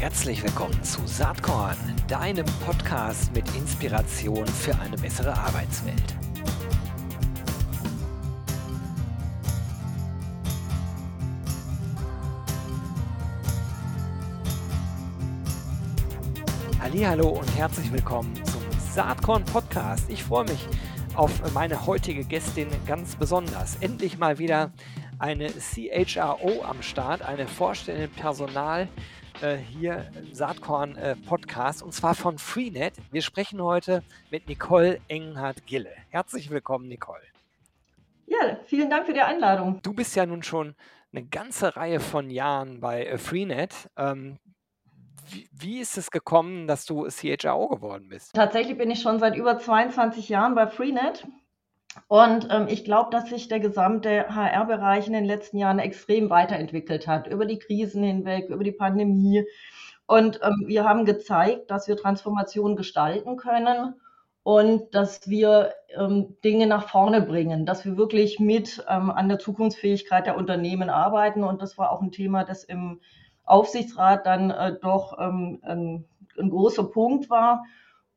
Herzlich willkommen zu Saatkorn, deinem Podcast mit Inspiration für eine bessere Arbeitswelt. Hallo und herzlich willkommen zum Saatkorn Podcast. Ich freue mich auf meine heutige Gästin ganz besonders. Endlich mal wieder eine CHRO am Start, eine vorstellende Personal äh, hier im Saatkorn äh, Podcast und zwar von Freenet. Wir sprechen heute mit Nicole Engenhardt-Gille. Herzlich willkommen, Nicole. Ja, vielen Dank für die Einladung. Du bist ja nun schon eine ganze Reihe von Jahren bei äh, Freenet. Ähm, wie, wie, ist es gekommen, dass du CHRO geworden bist? Tatsächlich bin ich schon seit über 22 Jahren bei Freenet. Und ähm, ich glaube, dass sich der gesamte HR-Bereich in den letzten Jahren extrem weiterentwickelt hat, über die Krisen hinweg, über die Pandemie. Und ähm, wir haben gezeigt, dass wir Transformation gestalten können und dass wir ähm, Dinge nach vorne bringen, dass wir wirklich mit ähm, an der Zukunftsfähigkeit der Unternehmen arbeiten. Und das war auch ein Thema, das im Aufsichtsrat dann äh, doch ähm, ein, ein großer Punkt war.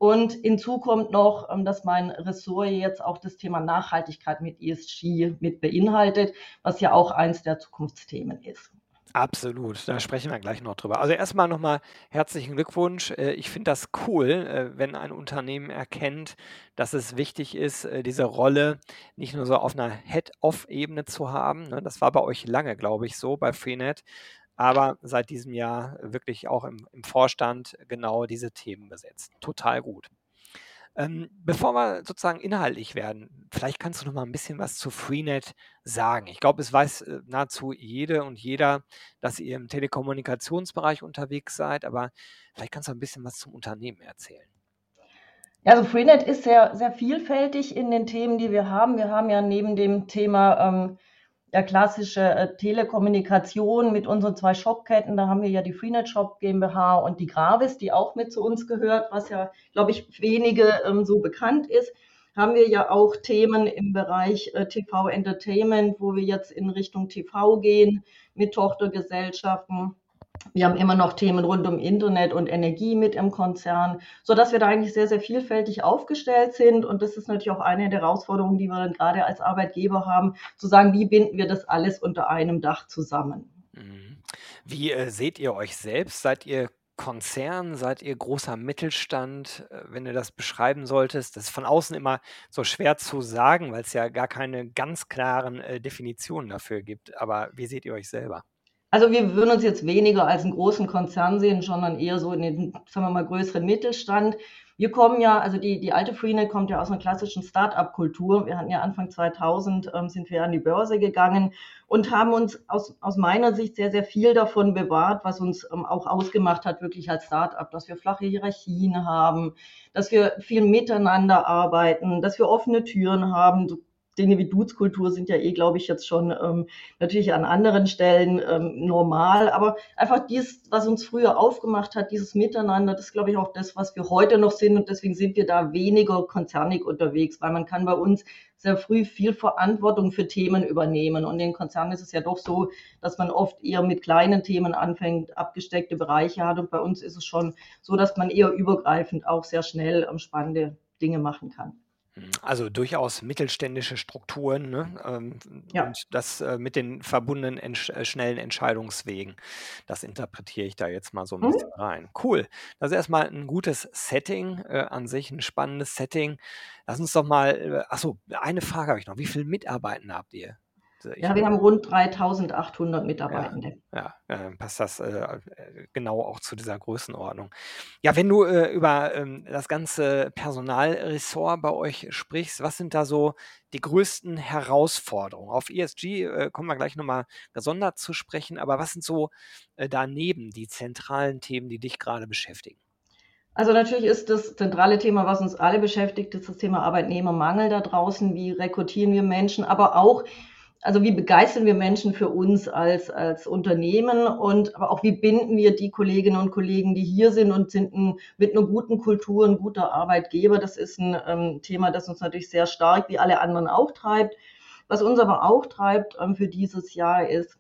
Und hinzu kommt noch, ähm, dass mein Ressort jetzt auch das Thema Nachhaltigkeit mit ESG mit beinhaltet, was ja auch eins der Zukunftsthemen ist. Absolut, da sprechen wir gleich noch drüber. Also erstmal nochmal herzlichen Glückwunsch. Äh, ich finde das cool, äh, wenn ein Unternehmen erkennt, dass es wichtig ist, äh, diese Rolle nicht nur so auf einer Head-Off-Ebene zu haben. Ne? Das war bei euch lange, glaube ich, so bei Freenet, aber seit diesem Jahr wirklich auch im, im Vorstand genau diese Themen besetzt. Total gut. Ähm, bevor wir sozusagen inhaltlich werden, vielleicht kannst du noch mal ein bisschen was zu Freenet sagen. Ich glaube, es weiß äh, nahezu jede und jeder, dass ihr im Telekommunikationsbereich unterwegs seid, aber vielleicht kannst du ein bisschen was zum Unternehmen erzählen. Also Freenet ist sehr, sehr vielfältig in den Themen, die wir haben. Wir haben ja neben dem Thema ähm, der klassische äh, Telekommunikation mit unseren zwei Shopketten. Da haben wir ja die Freenet Shop GmbH und die Gravis, die auch mit zu uns gehört, was ja, glaube ich, wenige ähm, so bekannt ist. Haben wir ja auch Themen im Bereich äh, TV Entertainment, wo wir jetzt in Richtung TV gehen mit Tochtergesellschaften. Wir haben immer noch Themen rund um Internet und Energie mit im Konzern, so dass wir da eigentlich sehr, sehr vielfältig aufgestellt sind. Und das ist natürlich auch eine der Herausforderungen, die wir dann gerade als Arbeitgeber haben, zu sagen, wie binden wir das alles unter einem Dach zusammen? Mhm. Wie äh, seht ihr euch selbst? Seid ihr Konzern? Seid ihr großer Mittelstand? Äh, wenn du das beschreiben solltest, das ist von außen immer so schwer zu sagen, weil es ja gar keine ganz klaren äh, Definitionen dafür gibt. Aber wie seht ihr euch selber? Also wir würden uns jetzt weniger als einen großen Konzern sehen, sondern eher so in den, sagen wir mal, größeren Mittelstand. Wir kommen ja, also die, die alte Freenet kommt ja aus einer klassischen Start-up-Kultur. Wir hatten ja Anfang 2000 ähm, sind wir an die Börse gegangen und haben uns aus, aus meiner Sicht sehr, sehr viel davon bewahrt, was uns ähm, auch ausgemacht hat, wirklich als Start-up, dass wir flache Hierarchien haben, dass wir viel miteinander arbeiten, dass wir offene Türen haben. Du Dinge wie Duzkultur sind ja eh, glaube ich, jetzt schon ähm, natürlich an anderen Stellen ähm, normal. Aber einfach dies, was uns früher aufgemacht hat, dieses Miteinander, das ist, glaube ich, auch das, was wir heute noch sind. Und deswegen sind wir da weniger konzernig unterwegs, weil man kann bei uns sehr früh viel Verantwortung für Themen übernehmen. Und in Konzernen ist es ja doch so, dass man oft eher mit kleinen Themen anfängt, abgesteckte Bereiche hat. Und bei uns ist es schon so, dass man eher übergreifend auch sehr schnell ähm, spannende Dinge machen kann. Also durchaus mittelständische Strukturen ne? ähm, Ja. und das äh, mit den verbundenen entsch äh, schnellen Entscheidungswegen. Das interpretiere ich da jetzt mal so ein Mhm. bisschen rein. Cool. Das ist erstmal ein gutes Setting äh, an sich, ein spannendes Setting. Lass uns doch mal, äh, ach eine Frage habe ich noch. Wie viele Mitarbeitende habt ihr? Ja, wir haben rund 3800 Mitarbeitende. Ja, ja äh, passt das äh, genau auch zu dieser Größenordnung. Ja, wenn du äh, über ähm, das ganze Personalressort bei euch sprichst, was sind da so die größten Herausforderungen? Auf ESG äh, kommen wir gleich nochmal gesondert zu sprechen, aber was sind so äh, daneben die zentralen Themen, die dich gerade beschäftigen? Also natürlich ist das zentrale Thema, was uns alle beschäftigt, ist das Thema Arbeitnehmermangel da draußen. Wie rekrutieren wir Menschen, aber auch also wie begeistern wir Menschen für uns als, als Unternehmen und aber auch wie binden wir die Kolleginnen und Kollegen, die hier sind und sind ein, mit einer guten Kultur ein guter Arbeitgeber. Das ist ein ähm, Thema, das uns natürlich sehr stark wie alle anderen auch treibt. Was uns aber auch treibt ähm, für dieses Jahr ist,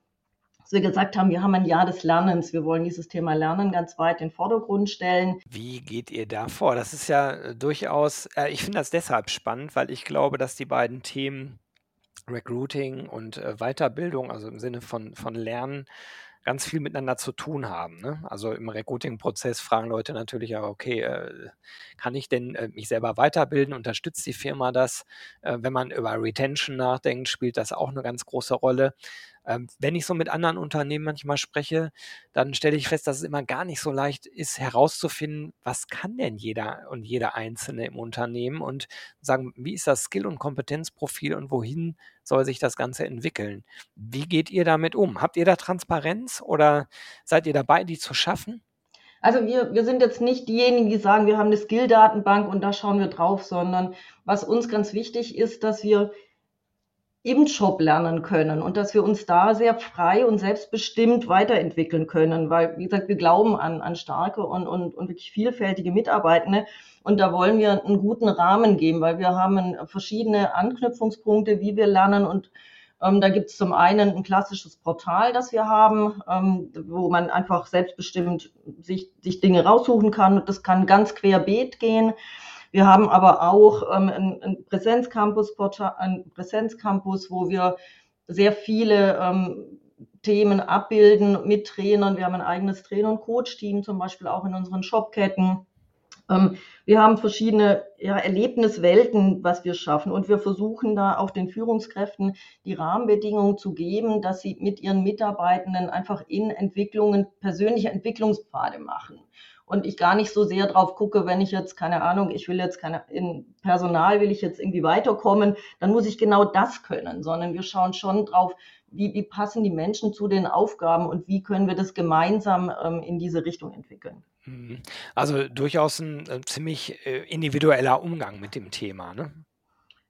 dass wir gesagt haben, wir haben ein Jahr des Lernens. Wir wollen dieses Thema Lernen ganz weit in den Vordergrund stellen. Wie geht ihr da vor? Das ist ja äh, durchaus, äh, ich finde das deshalb spannend, weil ich glaube, dass die beiden Themen Recruiting und äh, Weiterbildung, also im Sinne von, von Lernen, ganz viel miteinander zu tun haben. Ne? Also im Recruiting-Prozess fragen Leute natürlich auch, okay, äh, kann ich denn äh, mich selber weiterbilden? Unterstützt die Firma das? Äh, wenn man über Retention nachdenkt, spielt das auch eine ganz große Rolle. Ähm, wenn ich so mit anderen Unternehmen manchmal spreche, dann stelle ich fest, dass es immer gar nicht so leicht ist, herauszufinden, was kann denn jeder und jeder Einzelne im Unternehmen und sagen, wie ist das Skill- und Kompetenzprofil und wohin soll sich das Ganze entwickeln? Wie geht ihr damit um? Habt ihr da Transparenz oder seid ihr dabei, die zu schaffen? Also wir, wir sind jetzt nicht diejenigen, die sagen, wir haben eine Skill-Datenbank und da schauen wir drauf, sondern was uns ganz wichtig ist, dass wir im Job lernen können und dass wir uns da sehr frei und selbstbestimmt weiterentwickeln können, weil, wie gesagt, wir glauben an, an starke und, und, und wirklich vielfältige Mitarbeitende und da wollen wir einen guten Rahmen geben, weil wir haben verschiedene Anknüpfungspunkte, wie wir lernen und ähm, da gibt es zum einen ein klassisches Portal, das wir haben, ähm, wo man einfach selbstbestimmt sich, sich Dinge raussuchen kann und das kann ganz querbeet gehen. Wir haben aber auch ähm, ein, ein Präsenzcampus, ein Präsenzcampus, wo wir sehr viele ähm, Themen abbilden mit Trainern. Wir haben ein eigenes Trainer- und Coach-Team, zum Beispiel auch in unseren Shopketten. Ähm, wir haben verschiedene ja, Erlebniswelten, was wir schaffen. Und wir versuchen da auch den Führungskräften die Rahmenbedingungen zu geben, dass sie mit ihren Mitarbeitenden einfach in Entwicklungen persönliche Entwicklungspfade machen und ich gar nicht so sehr drauf gucke, wenn ich jetzt, keine Ahnung, ich will jetzt keine, in Personal will ich jetzt irgendwie weiterkommen, dann muss ich genau das können, sondern wir schauen schon drauf, wie, wie passen die Menschen zu den Aufgaben und wie können wir das gemeinsam ähm, in diese Richtung entwickeln. Mhm. Also durchaus ein äh, ziemlich äh, individueller Umgang mit dem Thema, ne?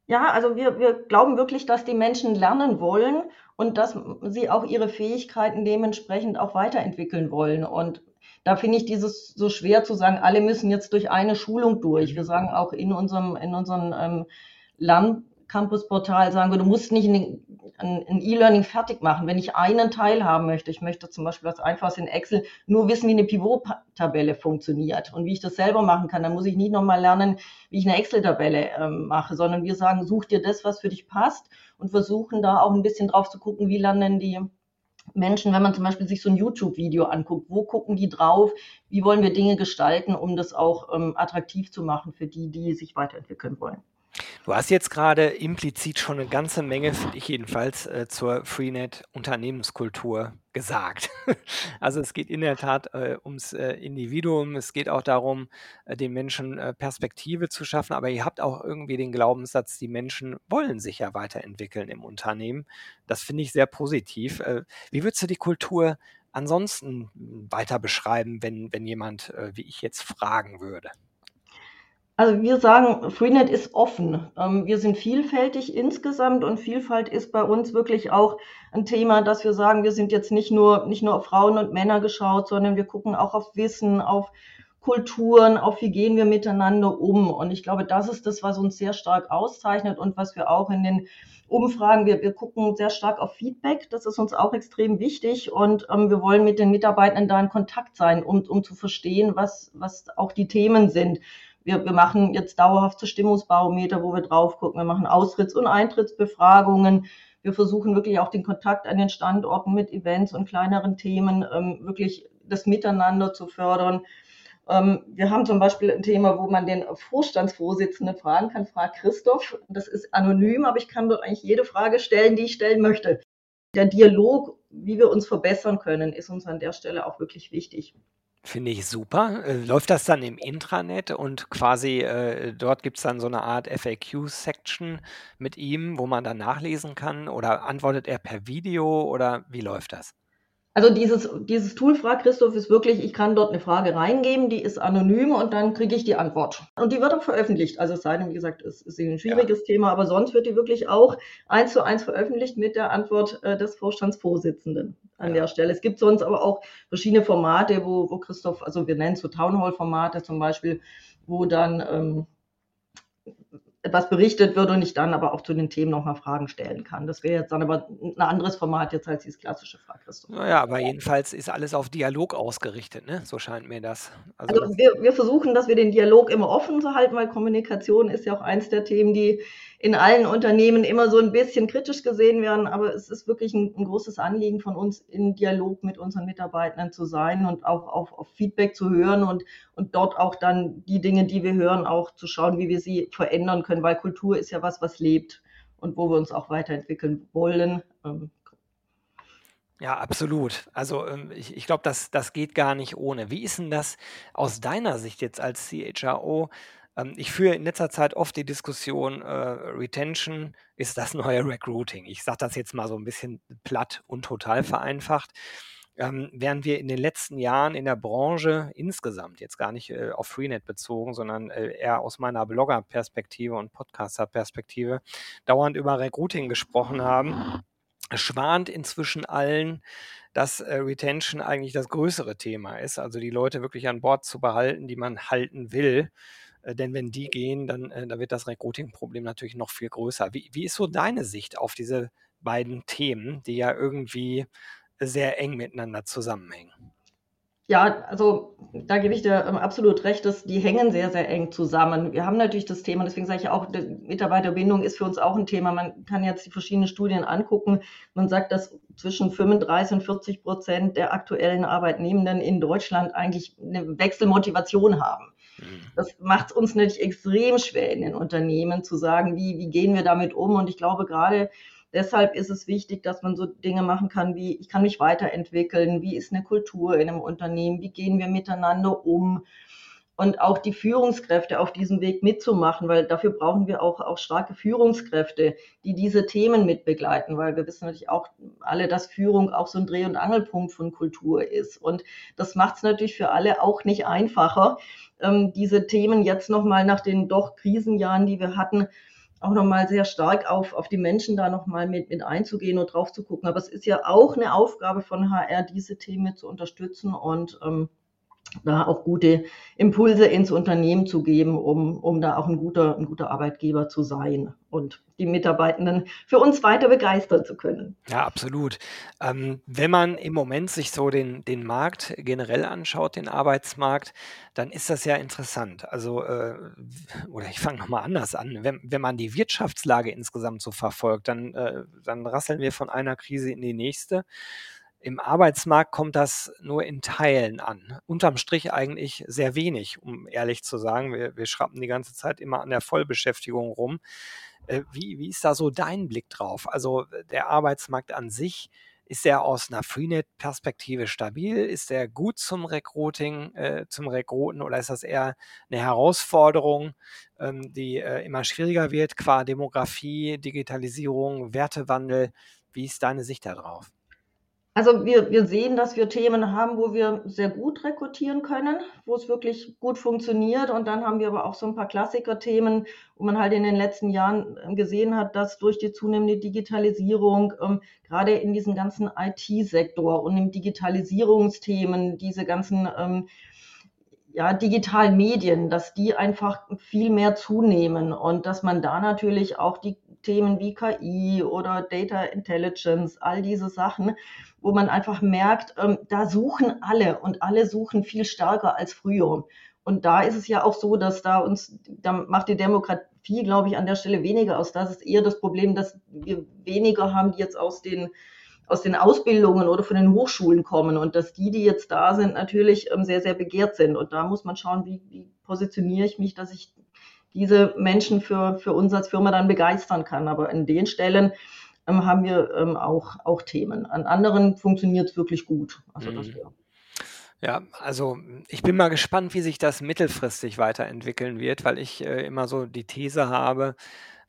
Ja, also wir, wir glauben wirklich, dass die Menschen lernen wollen und dass sie auch ihre Fähigkeiten dementsprechend auch weiterentwickeln wollen. Und da finde ich dieses so schwer zu sagen, alle müssen jetzt durch eine Schulung durch. Wir sagen auch in unserem, in unserem ähm, Lerncampus-Portal, sagen wir, du musst nicht ein E-Learning fertig machen. Wenn ich einen Teil haben möchte, ich möchte zum Beispiel was Einfaches in Excel, nur wissen, wie eine Pivot-Tabelle funktioniert und wie ich das selber machen kann, dann muss ich nicht nochmal lernen, wie ich eine Excel-Tabelle ähm, mache, sondern wir sagen, such dir das, was für dich passt und versuchen da auch ein bisschen drauf zu gucken, wie lernen die Menschen, wenn man zum Beispiel sich so ein YouTube-Video anguckt, wo gucken die drauf, wie wollen wir Dinge gestalten, um das auch ähm, attraktiv zu machen für die, die sich weiterentwickeln wollen. Du hast jetzt gerade implizit schon eine ganze Menge, finde ich jedenfalls, äh, zur Freenet-Unternehmenskultur gesagt. Also es geht in der Tat äh, ums äh, Individuum, es geht auch darum, äh, den Menschen äh, Perspektive zu schaffen, aber ihr habt auch irgendwie den Glaubenssatz, die Menschen wollen sich ja weiterentwickeln im Unternehmen. Das finde ich sehr positiv. Äh, wie würdest du die Kultur ansonsten weiter beschreiben, wenn, wenn jemand wie ich jetzt fragen würde? Also wir sagen, Freenet ist offen. Ähm, wir sind vielfältig insgesamt und Vielfalt ist bei uns wirklich auch ein Thema, dass wir sagen, wir sind jetzt nicht nur, nicht nur auf Frauen und Männer geschaut, sondern wir gucken auch auf Wissen, auf Kulturen, auf wie gehen wir miteinander um. Und ich glaube, das ist das, was uns sehr stark auszeichnet und was wir auch in den Umfragen, wir, wir gucken sehr stark auf Feedback. Das ist uns auch extrem wichtig und ähm, wir wollen mit den Mitarbeitenden da in Kontakt sein, um, um zu verstehen, was, was auch die Themen sind wir, wir machen jetzt dauerhafte Stimmungsbarometer, wo wir drauf gucken. Wir machen Austritts- und Eintrittsbefragungen. Wir versuchen wirklich auch den Kontakt an den Standorten mit Events und kleineren Themen ähm, wirklich das Miteinander zu fördern. Ähm, wir haben zum Beispiel ein Thema, wo man den Vorstandsvorsitzenden fragen kann, fragt Christoph. Das ist anonym, aber ich kann dort eigentlich jede Frage stellen, die ich stellen möchte. Der Dialog, wie wir uns verbessern können, ist uns an der Stelle auch wirklich wichtig. Finde ich super. Äh, läuft das dann im Intranet und quasi äh, dort gibt es dann so eine Art FAQ-Section mit ihm, wo man dann nachlesen kann? Oder antwortet er per Video oder wie läuft das? Also dieses, dieses Tool, fragt Christoph, ist wirklich, ich kann dort eine Frage reingeben, die ist anonym und dann kriege ich die Antwort. Und die wird auch veröffentlicht. Also es sei denn, wie gesagt, es ist ein schwieriges ja. Thema, aber sonst wird die wirklich auch eins zu eins veröffentlicht mit der Antwort äh, des Vorstandsvorsitzenden an ja. der Stelle. Es gibt sonst aber auch verschiedene Formate, wo, wo Christoph, also wir nennen es so Townhall-Formate zum Beispiel, wo dann ähm, etwas berichtet wird und ich dann aber auch zu den Themen nochmal Fragen stellen kann. Das wäre jetzt dann aber ein anderes Format jetzt als dieses klassische Frag Christoph. Naja, aber jedenfalls ist alles auf Dialog ausgerichtet, ne? So scheint mir das. Also, also wir, wir versuchen, dass wir den Dialog immer offen zu halten, weil Kommunikation ist ja auch eins der Themen, die in allen Unternehmen immer so ein bisschen kritisch gesehen werden, aber es ist wirklich ein, ein großes Anliegen von uns, in Dialog mit unseren Mitarbeitenden zu sein und auch auf, auf Feedback zu hören und, und dort auch dann die Dinge, die wir hören, auch zu schauen, wie wir sie verändern können, weil Kultur ist ja was, was lebt und wo wir uns auch weiterentwickeln wollen. Ähm, ja, absolut. Also ähm, ich, ich glaube, das, das geht gar nicht ohne. Wie ist denn das aus deiner Sicht jetzt als CHRO? Ähm, ich führe in letzter Zeit oft die Diskussion, äh, Retention ist das neue Recruiting. Ich sage das jetzt mal so ein bisschen platt und total vereinfacht. Ähm, während wir in den letzten Jahren in der Branche insgesamt, jetzt gar nicht äh, auf Freenet bezogen, sondern äh, eher aus meiner Blogger-Perspektive und Podcaster-Perspektive, dauernd über Recruiting gesprochen haben, schwant inzwischen allen, dass äh, Retention eigentlich das größere Thema ist, also die Leute wirklich an Bord zu behalten, die man halten will. Äh, denn wenn die gehen, dann äh, da wird das Recruiting-Problem natürlich noch viel größer. Wie, wie ist so deine Sicht auf diese beiden Themen, die ja irgendwie sehr eng miteinander zusammenhängen? Ja, also da gebe ich dir ähm, absolut recht, dass die hängen sehr, sehr eng zusammen. Wir haben natürlich das Thema, deswegen sage ich auch, Mitarbeiterbindung ist für uns auch ein Thema. Man kann jetzt die verschiedenen Studien angucken. Man sagt, dass zwischen 35 und 40 Prozent der aktuellen Arbeitnehmenden in Deutschland eigentlich eine Wechselmotivation haben. Mhm. Das macht es uns natürlich extrem schwer in den Unternehmen zu sagen, wie, wie gehen wir damit um. Und ich glaube, gerade deshalb ist es wichtig, dass man so Dinge machen kann wie, ich kann mich weiterentwickeln, wie ist eine Kultur in einem Unternehmen, wie gehen wir miteinander um und auch die Führungskräfte auf diesem Weg mitzumachen, weil dafür brauchen wir auch, auch starke Führungskräfte, die diese Themen mitbegleiten, weil wir wissen natürlich auch alle, dass Führung auch so ein Dreh- und Angelpunkt von Kultur ist. Und das macht es natürlich für alle auch nicht einfacher, ähm, diese Themen jetzt nochmal nach den doch Krisenjahren, die wir hatten, auch nochmal sehr stark auf, auf die Menschen da nochmal mit, mit einzugehen und drauf zu gucken. Aber es ist ja auch eine Aufgabe von HR, diese Themen zu unterstützen und ähm, da auch gute Impulse ins Unternehmen zu geben, um, um da auch ein guter, ein guter Arbeitgeber zu sein und die Mitarbeitenden für uns weiter begeistern zu können. Ja, absolut. Ähm, wenn man im Moment sich so den, den Markt generell anschaut, den Arbeitsmarkt, dann ist das ja interessant. Also, äh, oder ich fange nochmal anders an. Wenn, wenn man die Wirtschaftslage insgesamt so verfolgt, dann, äh, dann rasseln wir von einer Krise in die nächste. Im Arbeitsmarkt kommt das nur in Teilen an. Unterm Strich eigentlich sehr wenig, um ehrlich zu sagen. Wir, wir schrappen die ganze Zeit immer an der Vollbeschäftigung rum. Äh, wie, wie ist da so dein Blick drauf? Also der Arbeitsmarkt an sich, ist der aus einer Freenet-Perspektive stabil? Ist der gut zum Recruiting, äh, zum Rekruten oder ist das eher eine Herausforderung, ähm, die äh, immer schwieriger wird qua Demografie, Digitalisierung, Wertewandel? Wie ist deine Sicht darauf? Also wir, wir sehen, dass wir Themen haben, wo wir sehr gut rekrutieren können, wo es wirklich gut funktioniert. Und dann haben wir aber auch so ein paar Klassiker-Themen, wo man halt in den letzten Jahren ähm, gesehen hat, dass durch die zunehmende Digitalisierung, ähm, gerade in diesem ganzen IT-Sektor und im Digitalisierungsthemen, diese ganzen ähm, ja, digitalen Medien, dass die einfach viel mehr zunehmen und dass man da natürlich auch die Themen wie KI oder Data Intelligence, all diese Sachen, wo man einfach merkt, ähm, da suchen alle und alle suchen viel stärker als früher. Und da ist es ja auch so, dass da uns, da macht die Demokratie, glaube ich, an der Stelle weniger aus. Das ist eher das Problem, dass wir weniger haben, die jetzt aus den aus den Ausbildungen oder von den Hochschulen kommen und dass die, die jetzt da sind, natürlich ähm, sehr, sehr begehrt sind. Und da muss man schauen, wie, wie positioniere ich mich, dass ich diese Menschen für, für uns als Firma dann begeistern kann. Aber an den Stellen ähm, haben wir ähm, auch, auch Themen. An anderen funktioniert es wirklich gut. Also das, ja. Ja, also ich bin mal gespannt, wie sich das mittelfristig weiterentwickeln wird, weil ich äh, immer so die These habe,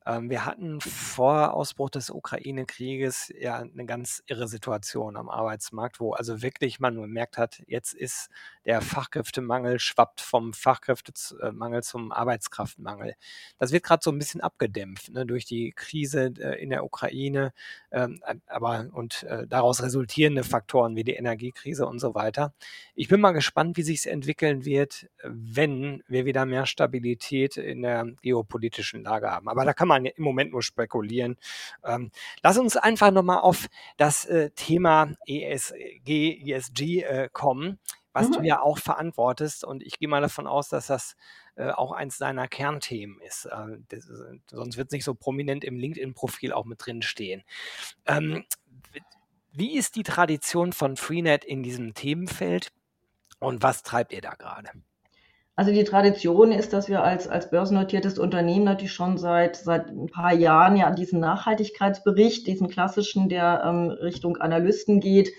Ähm, wir hatten vor Ausbruch des Ukraine-Krieges ja eine ganz irre Situation am Arbeitsmarkt, wo also wirklich man gemerkt hat, jetzt ist der Fachkräftemangel schwappt vom Fachkräftemangel zum Arbeitskraftmangel. Das wird gerade so ein bisschen abgedämpft ne, durch die Krise äh, in der Ukraine, ähm, aber und äh, daraus resultierende Faktoren wie die Energiekrise und so weiter. Ich bin mal gespannt, wie sich es entwickeln wird, wenn wir wieder mehr Stabilität in der geopolitischen Lage haben. Aber da kann man im Moment nur spekulieren. Ähm, lass uns einfach nochmal auf das äh, Thema ESG, ESG äh, kommen was mhm. du ja auch verantwortest. Und ich gehe mal davon aus, dass das äh, auch eins deiner Kernthemen ist. Äh, das, sonst wird es nicht so prominent im LinkedIn-Profil auch mit drin stehen. Ähm, wie ist die Tradition von Freenet in diesem Themenfeld und was treibt ihr da gerade? Also die Tradition ist, dass wir als, als börsennotiertes Unternehmen natürlich schon seit, seit ein paar Jahren ja diesen Nachhaltigkeitsbericht, diesen klassischen, der ähm, Richtung Analysten geht,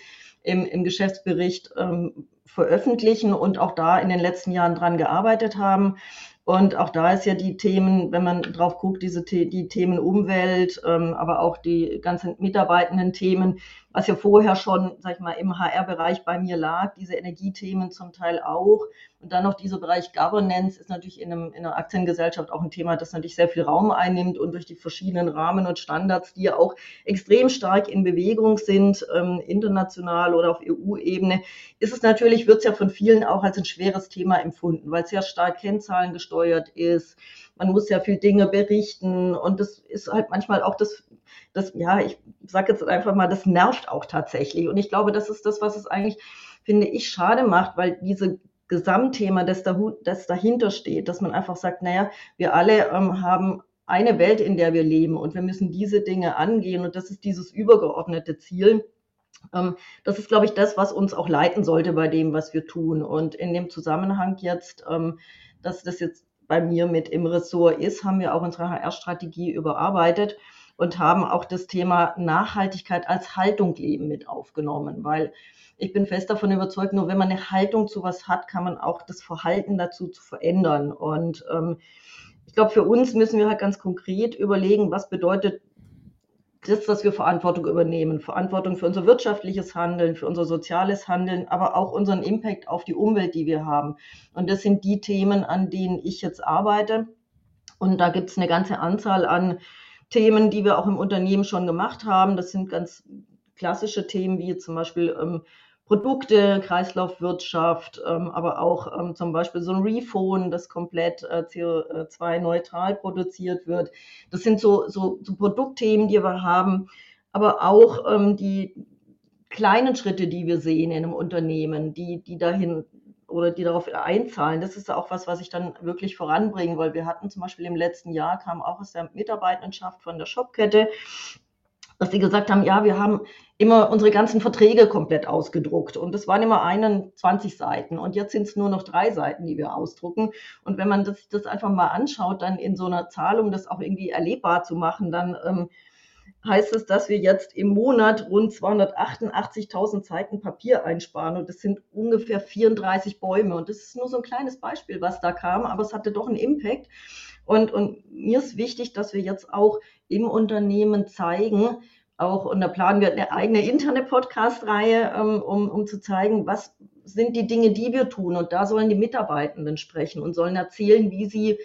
im, im Geschäftsbericht ähm, veröffentlichen und auch da in den letzten Jahren dran gearbeitet haben. Und auch da ist ja die Themen, wenn man drauf guckt, diese die Themen Umwelt, ähm, aber auch die ganzen mitarbeitenden Themen, was ja vorher schon, sag ich mal, im HR-Bereich bei mir lag, diese Energiethemen zum Teil auch. Und dann noch dieser Bereich Governance ist natürlich in, einem, in einer Aktiengesellschaft auch ein Thema, das natürlich sehr viel Raum einnimmt und durch die verschiedenen Rahmen und Standards, die ja auch extrem stark in Bewegung sind, ähm, international oder auf EU-Ebene, ist es natürlich, wird es ja von vielen auch als ein schweres Thema empfunden, weil es sehr stark Kennzahlen gesteuert ist. Man muss ja viel Dinge berichten und das ist halt manchmal auch das das, ja, ich sage jetzt einfach mal, das nervt auch tatsächlich. Und ich glaube, das ist das, was es eigentlich, finde ich, schade macht, weil diese Gesamtthema, das, da, das dahinter steht, dass man einfach sagt, naja, wir alle ähm, haben eine Welt, in der wir leben und wir müssen diese Dinge angehen und das ist dieses übergeordnete Ziel. Ähm, das ist, glaube ich, das, was uns auch leiten sollte bei dem, was wir tun. Und in dem Zusammenhang jetzt, ähm, dass das jetzt bei mir mit im Ressort ist, haben wir auch unsere HR-Strategie überarbeitet und haben auch das Thema Nachhaltigkeit als Haltung leben mit aufgenommen, weil ich bin fest davon überzeugt, nur wenn man eine Haltung zu was hat, kann man auch das Verhalten dazu zu verändern. Und ähm, ich glaube, für uns müssen wir halt ganz konkret überlegen, was bedeutet das, dass wir Verantwortung übernehmen. Verantwortung für unser wirtschaftliches Handeln, für unser soziales Handeln, aber auch unseren Impact auf die Umwelt, die wir haben. Und das sind die Themen, an denen ich jetzt arbeite. Und da gibt es eine ganze Anzahl an Themen, die wir auch im Unternehmen schon gemacht haben. Das sind ganz klassische Themen wie zum Beispiel ähm, Produkte, Kreislaufwirtschaft, ähm, aber auch ähm, zum Beispiel so ein Rephone, das komplett äh, CO2-neutral produziert wird. Das sind so, so, so Produktthemen, die wir haben, aber auch ähm, die kleinen Schritte, die wir sehen in einem Unternehmen, die, die dahin oder die darauf einzahlen. Das ist auch was, was ich dann wirklich voranbringen, weil wir hatten zum Beispiel im letzten Jahr, kam auch aus der Mitarbeitenschaft von der Shopkette, dass sie gesagt haben, ja, wir haben immer unsere ganzen Verträge komplett ausgedruckt. Und das waren immer 21 Seiten. Und jetzt sind es nur noch drei Seiten, die wir ausdrucken. Und wenn man das, das einfach mal anschaut, dann in so einer Zahl, um das auch irgendwie erlebbar zu machen, dann ähm, heißt es, dass wir jetzt im Monat rund 288.000 Seiten Papier einsparen. Und das sind ungefähr 34 Bäume. Und das ist nur so ein kleines Beispiel, was da kam, aber es hatte doch einen Impact. Und, und mir ist wichtig, dass wir jetzt auch im Unternehmen zeigen, auch, und da planen wir eine eigene interne Podcast-Reihe, ähm, um, um zu zeigen, was sind die Dinge, die wir tun. Und da sollen die Mitarbeitenden sprechen und sollen erzählen, wie sie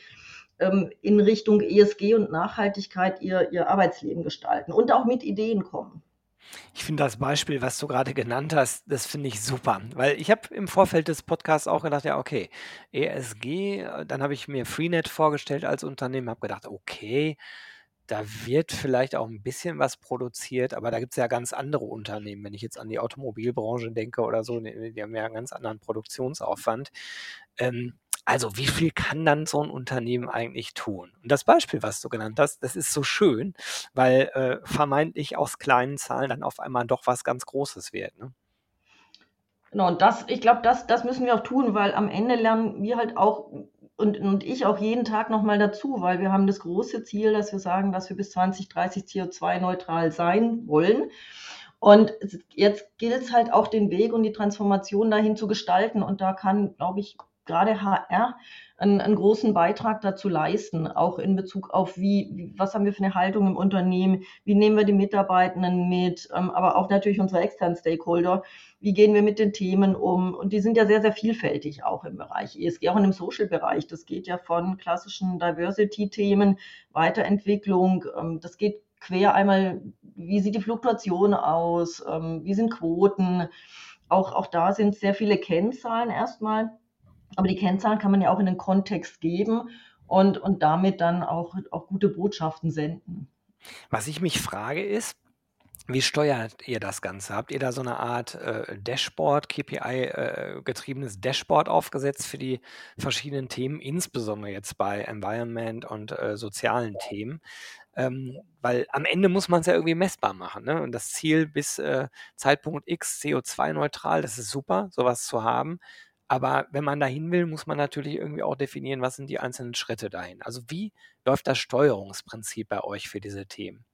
ähm, in Richtung ESG und Nachhaltigkeit ihr, ihr Arbeitsleben gestalten und auch mit Ideen kommen. Ich finde das Beispiel, was du gerade genannt hast, das finde ich super, weil ich habe im Vorfeld des Podcasts auch gedacht, ja, okay, ESG, dann habe ich mir Freenet vorgestellt als Unternehmen, habe gedacht, okay, da wird vielleicht auch ein bisschen was produziert, aber da gibt es ja ganz andere Unternehmen. Wenn ich jetzt an die Automobilbranche denke oder so, die, die haben ja einen ganz anderen Produktionsaufwand. Ähm, also wie viel kann dann so ein Unternehmen eigentlich tun? Und das Beispiel, was du genannt hast, das ist so schön, weil äh, vermeintlich aus kleinen Zahlen dann auf einmal doch was ganz Großes wird. Ne? Genau, und das, ich glaube, das, das müssen wir auch tun, weil am Ende lernen wir halt auch und, und ich auch jeden Tag nochmal dazu, weil wir haben das große Ziel, dass wir sagen, dass wir bis 2030 CO2-neutral sein wollen. Und jetzt gilt es halt auch den Weg und die Transformation dahin zu gestalten. Und da kann, glaube ich, gerade HR einen, einen, großen Beitrag dazu leisten, auch in Bezug auf wie, was haben wir für eine Haltung im Unternehmen, wie nehmen wir die Mitarbeitenden mit, ähm, aber auch natürlich unsere externen Stakeholder, wie gehen wir mit den Themen um? Und die sind ja sehr, sehr vielfältig auch im Bereich ESG, auch in dem Social-Bereich. Das geht ja von klassischen Diversity-Themen, Weiterentwicklung, ähm, das geht quer einmal, wie sieht die Fluktuation aus, ähm, wie sind Quoten, auch, auch da sind sehr viele Kennzahlen erstmal, aber die Kennzahlen kann man ja auch in den Kontext geben und, und damit dann auch, auch gute Botschaften senden. Was ich mich frage ist, wie steuert ihr das Ganze? Habt ihr da so eine Art äh, Dashboard, KPI-getriebenes äh, Dashboard aufgesetzt für die verschiedenen Themen, insbesondere jetzt bei Environment und äh, sozialen Themen? Ähm, weil am Ende muss man es ja irgendwie messbar machen. Ne? Und das Ziel bis äh, Zeitpunkt X CO2-neutral, das ist super, sowas zu haben. Aber wenn man dahin will, muss man natürlich irgendwie auch definieren, was sind die einzelnen Schritte dahin. Also wie läuft das Steuerungsprinzip bei euch für diese Themen?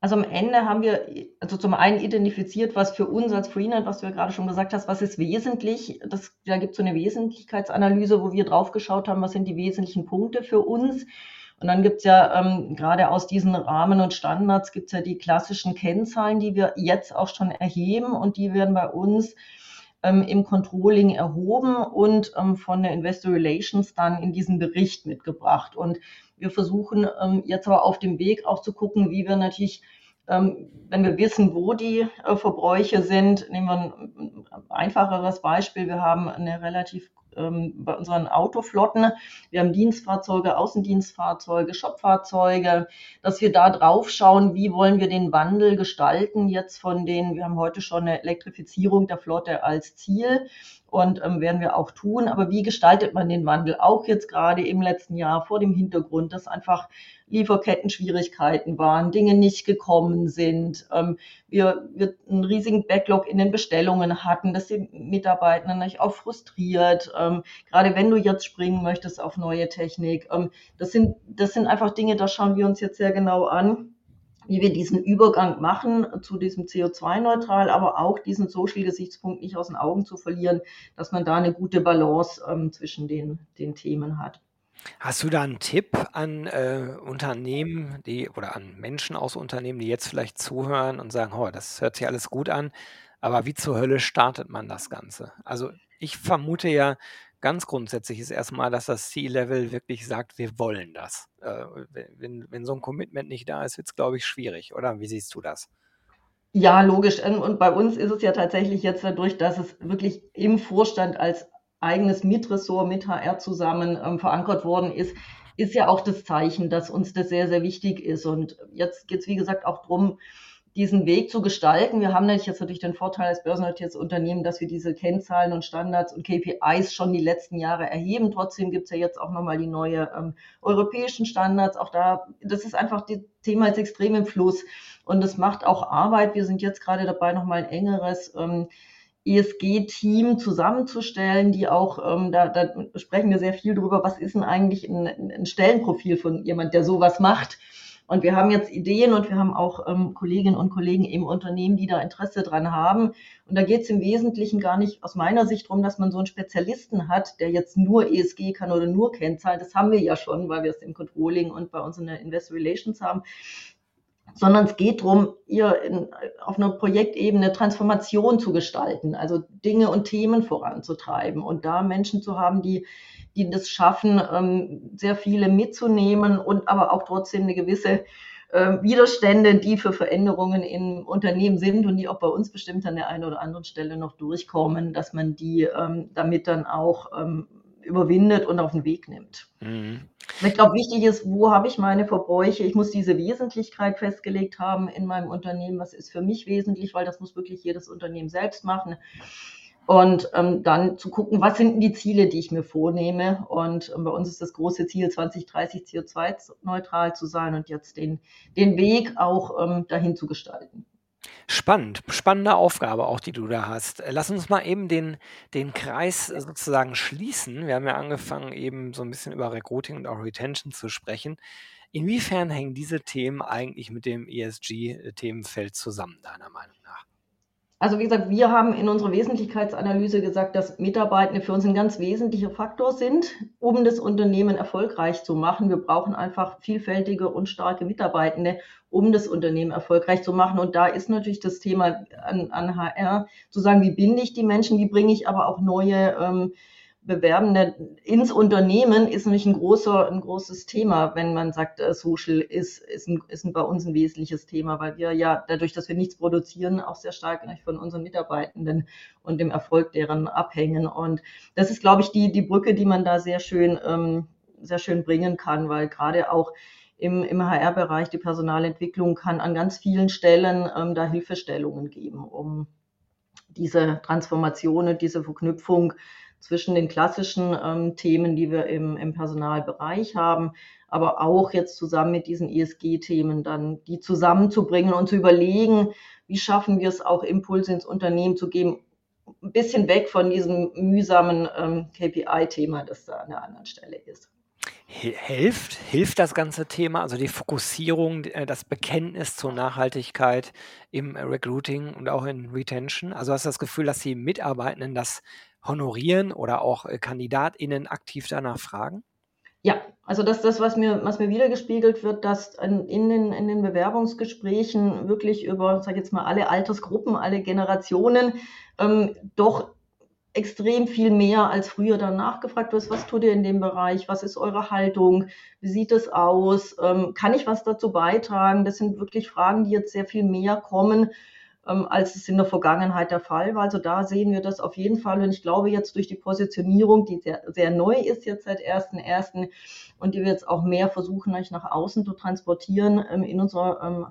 Also am Ende haben wir also zum einen identifiziert, was für uns als Freenet, was du ja gerade schon gesagt hast, was ist wesentlich. Das, da gibt es so eine Wesentlichkeitsanalyse, wo wir drauf geschaut haben, was sind die wesentlichen Punkte für uns. Und dann gibt es ja ähm, gerade aus diesen Rahmen und Standards gibt es ja die klassischen Kennzahlen, die wir jetzt auch schon erheben und die werden bei uns ähm, im Controlling erhoben und ähm, von der Investor Relations dann in diesen Bericht mitgebracht. Und wir versuchen ähm, jetzt aber auf dem Weg auch zu gucken, wie wir natürlich wenn wir wissen, wo die äh, Verbräuche sind, nehmen wir ein einfacheres Beispiel. Wir haben eine relativ ähm, bei unseren Autoflotten. Wir haben Dienstfahrzeuge, Außendienstfahrzeuge, Shopfahrzeuge, dass wir da drauf schauen, wie wollen wir den Wandel gestalten jetzt von den, wir haben heute schon eine Elektrifizierung der Flotte als Ziel und ähm, werden wir auch tun. Aber wie gestaltet man den Wandel auch jetzt gerade im letzten Jahr vor dem Hintergrund, dass einfach Lieferketten-Schwierigkeiten waren, Dinge nicht gekommen sind, ähm, wir, wir einen riesigen Backlog in den Bestellungen hatten, dass die Mitarbeiter natürlich auch frustriert, ähm, gerade wenn du jetzt springen möchtest auf neue Technik. Ähm, das, sind, das sind einfach Dinge, da schauen wir uns jetzt sehr genau an wie wir diesen Übergang machen zu diesem CO2-neutral, aber auch diesen Social-Gesichtspunkt nicht aus den Augen zu verlieren, dass man da eine gute Balance ähm, zwischen den, den Themen hat. Hast du da einen Tipp an äh, Unternehmen, die oder an Menschen aus Unternehmen, die jetzt vielleicht zuhören und sagen, oh, das hört sich alles gut an, aber wie zur Hölle startet man das Ganze? Also ich vermute ja, ganz grundsätzlich ist erstmal, dass das C-Level wirklich sagt, wir wollen das. Äh, wenn, wenn so ein Commitment nicht da ist, wird es, glaube ich, schwierig, oder? Wie siehst du das? Ja, logisch. Und bei uns ist es ja tatsächlich jetzt dadurch, dass es wirklich im Vorstand als eigenes Mitressort mit HR zusammen ähm, verankert worden ist, ist ja auch das Zeichen, dass uns das sehr, sehr wichtig ist. Und jetzt geht es, wie gesagt, auch darum, diesen Weg zu gestalten. Wir haben natürlich jetzt natürlich den Vorteil als börsennotiertes Unternehmen, dass wir diese Kennzahlen und Standards und KPIs schon die letzten Jahre erheben. Trotzdem gibt es ja jetzt auch nochmal die neue ähm, europäischen Standards. Auch da, das ist einfach, das Thema ist extrem im Fluss und es macht auch Arbeit. Wir sind jetzt gerade dabei, nochmal ein engeres ähm, ESG-Team zusammenzustellen, die auch, ähm, da, da sprechen wir sehr viel drüber, was ist denn eigentlich ein, ein Stellenprofil von jemand, der sowas macht. Und wir haben jetzt Ideen und wir haben auch ähm, Kolleginnen und Kollegen im Unternehmen, die da Interesse dran haben. Und da geht es im Wesentlichen gar nicht aus meiner Sicht darum, dass man so einen Spezialisten hat, der jetzt nur ESG kann oder nur Kennzahlen. Das haben wir ja schon, weil wir es im Controlling und bei uns in der Investor Relations haben sondern es geht darum, ihr in, auf einer Projektebene Transformation zu gestalten, also Dinge und Themen voranzutreiben und da Menschen zu haben, die, die das schaffen, ähm, sehr viele mitzunehmen und aber auch trotzdem eine gewisse äh, Widerstände, die für Veränderungen im Unternehmen sind und die auch bei uns bestimmt an der einen oder anderen Stelle noch durchkommen, dass man die ähm, damit dann auch ähm, überwindet und auf den Weg nimmt. Mhm. Ich glaube, wichtig ist, wo habe ich meine Verbräuche? Ich muss diese Wesentlichkeit festgelegt haben in meinem Unternehmen. Was ist für mich wesentlich? Weil das muss wirklich jedes Unternehmen selbst machen. Und ähm, dann zu gucken, was sind die Ziele, die ich mir vornehme. Und ähm, bei uns ist das große Ziel, 2030 CO2-neutral zu sein und jetzt den, den Weg auch ähm, dahin zu gestalten. Spannend, spannende Aufgabe auch, die du da hast. Lass uns mal eben den, den Kreis sozusagen schließen. Wir haben ja angefangen, eben so ein bisschen über Recruiting und auch Retention zu sprechen. Inwiefern hängen diese Themen eigentlich mit dem ESG-Themenfeld zusammen, deiner Meinung nach? Also wie gesagt, wir haben in unserer Wesentlichkeitsanalyse gesagt, dass Mitarbeitende für uns ein ganz wesentlicher Faktor sind, um das Unternehmen erfolgreich zu machen. Wir brauchen einfach vielfältige und starke Mitarbeitende, um das Unternehmen erfolgreich zu machen. Und da ist natürlich das Thema an, an HR, zu sagen, wie binde ich die Menschen, wie bringe ich aber auch neue ähm, Bewerbende ins Unternehmen ist nämlich ein, großer, ein großes Thema, wenn man sagt, äh, Social ist, ist, ein, ist bei uns ein wesentliches Thema, weil wir ja dadurch, dass wir nichts produzieren, auch sehr stark von unseren Mitarbeitenden und dem Erfolg deren abhängen. Und das ist, glaube ich, die, die Brücke, die man da sehr schön, ähm, sehr schön bringen kann, weil gerade auch im, im HR-Bereich die Personalentwicklung kann an ganz vielen Stellen ähm, da Hilfestellungen geben, um diese Transformation und diese Verknüpfung zwischen den klassischen ähm, Themen, die wir im, im Personalbereich haben, aber auch jetzt zusammen mit diesen ESG-Themen dann die zusammenzubringen und zu überlegen, wie schaffen wir es auch Impulse ins Unternehmen zu geben, ein bisschen weg von diesem mühsamen ähm, KPI-Thema, das da an der anderen Stelle ist. Hilft, hilft das ganze Thema, also die Fokussierung, äh, das Bekenntnis zur Nachhaltigkeit im Recruiting und auch in Retention? Also hast du das Gefühl, dass die Mitarbeitenden das honorieren oder auch äh, KandidatInnen aktiv danach fragen? Ja, also das das, was mir, was mir wiedergespiegelt wird, dass in den, in den Bewerbungsgesprächen wirklich über, sag ich jetzt mal, alle Altersgruppen, alle Generationen ähm, doch extrem viel mehr als früher danach gefragt wird, was tut ihr in dem Bereich, was ist eure Haltung, wie sieht es aus, ähm, kann ich was dazu beitragen? Das sind wirklich Fragen, die jetzt sehr viel mehr kommen ähm, als es in der Vergangenheit der Fall war. Also da sehen wir das auf jeden Fall. Und ich glaube jetzt durch die Positionierung, die sehr, sehr neu ist jetzt seit 1.1. und die wir jetzt auch mehr versuchen, nach außen zu transportieren ähm, in unserer ähm,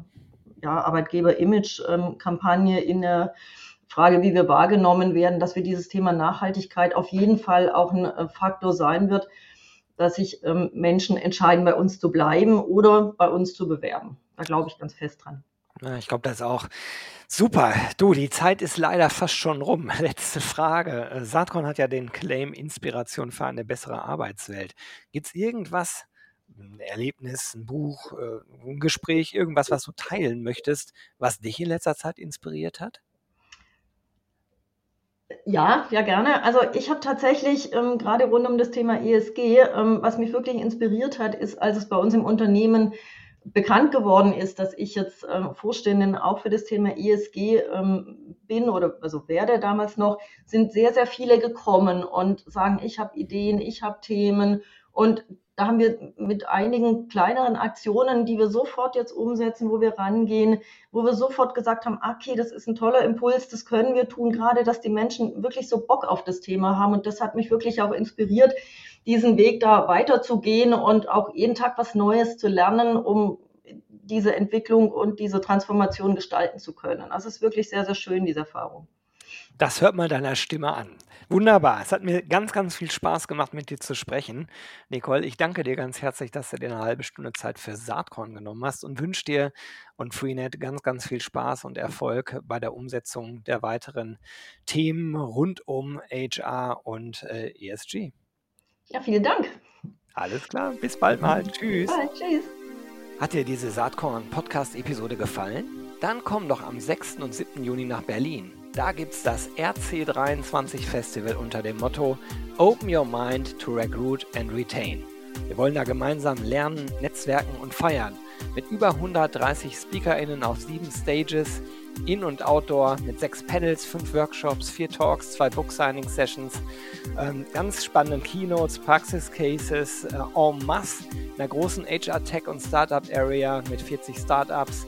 ja, Arbeitgeber-Image-Kampagne, in der Frage, wie wir wahrgenommen werden, dass wir dieses Thema Nachhaltigkeit auf jeden Fall auch ein äh, Faktor sein wird, dass sich Menschen entscheiden, bei uns zu bleiben oder bei uns zu bewerben. Da glaube ich ganz fest dran. Ich glaube, das ist auch super. Du, die Zeit ist leider fast schon rum. Letzte Frage. Äh, Saatkorn hat ja den Claim Inspiration für eine bessere Arbeitswelt. Gibt es irgendwas, ein Erlebnis, ein Buch, äh, ein Gespräch, irgendwas, was du teilen möchtest, was dich in letzter Zeit inspiriert hat? Ja, ja, gerne. Also ich habe tatsächlich ähm, gerade rund um das Thema ESG, ähm, was mich wirklich inspiriert hat, ist, als es bei uns im Unternehmen bekannt geworden ist, dass ich jetzt äh, Vorständin auch für das Thema ESG ähm, bin oder also werde damals noch, sind sehr, sehr viele gekommen und sagen, ich habe Ideen, ich habe Themen und da haben wir mit einigen kleineren Aktionen, die wir sofort jetzt umsetzen, wo wir rangehen, wo wir sofort gesagt haben, okay, das ist ein toller Impuls, das können wir tun, gerade dass die Menschen wirklich so Bock auf das Thema haben. Und das hat mich wirklich auch inspiriert, diesen Weg da weiterzugehen und auch jeden Tag was Neues zu lernen, um diese Entwicklung und diese Transformation gestalten zu können. Also es ist wirklich sehr, sehr schön, diese Erfahrung. Das hört man deiner Stimme an. Wunderbar. Es hat mir ganz, ganz viel Spaß gemacht, mit dir zu sprechen. Nicole, ich danke dir ganz herzlich, dass du dir eine halbe Stunde Zeit für Saatkorn genommen hast und wünsche dir und Freenet ganz, ganz viel Spaß und Erfolg bei der Umsetzung der weiteren Themen rund um HR und äh, ESG. Ja, vielen Dank. Alles klar, bis bald mal. Tschüss. Bye, tschüss. Hat dir diese Saatkorn-Podcast-Episode gefallen? Dann komm doch am 6. und 7. Juni nach Berlin. Da gibt's das RC23 Festival unter dem Motto Open Your Mind to Recruit and Retain. Wir wollen da gemeinsam lernen, netzwerken und feiern. Mit über 130 SpeakerInnen auf sieben Stages in- und Outdoor mit sechs Panels, fünf Workshops, vier Talks, zwei Book-Signing-Sessions, ähm, ganz spannenden Keynotes, Praxis-Cases äh, en masse, einer großen HR-Tech- und Startup-Area mit 40 Startups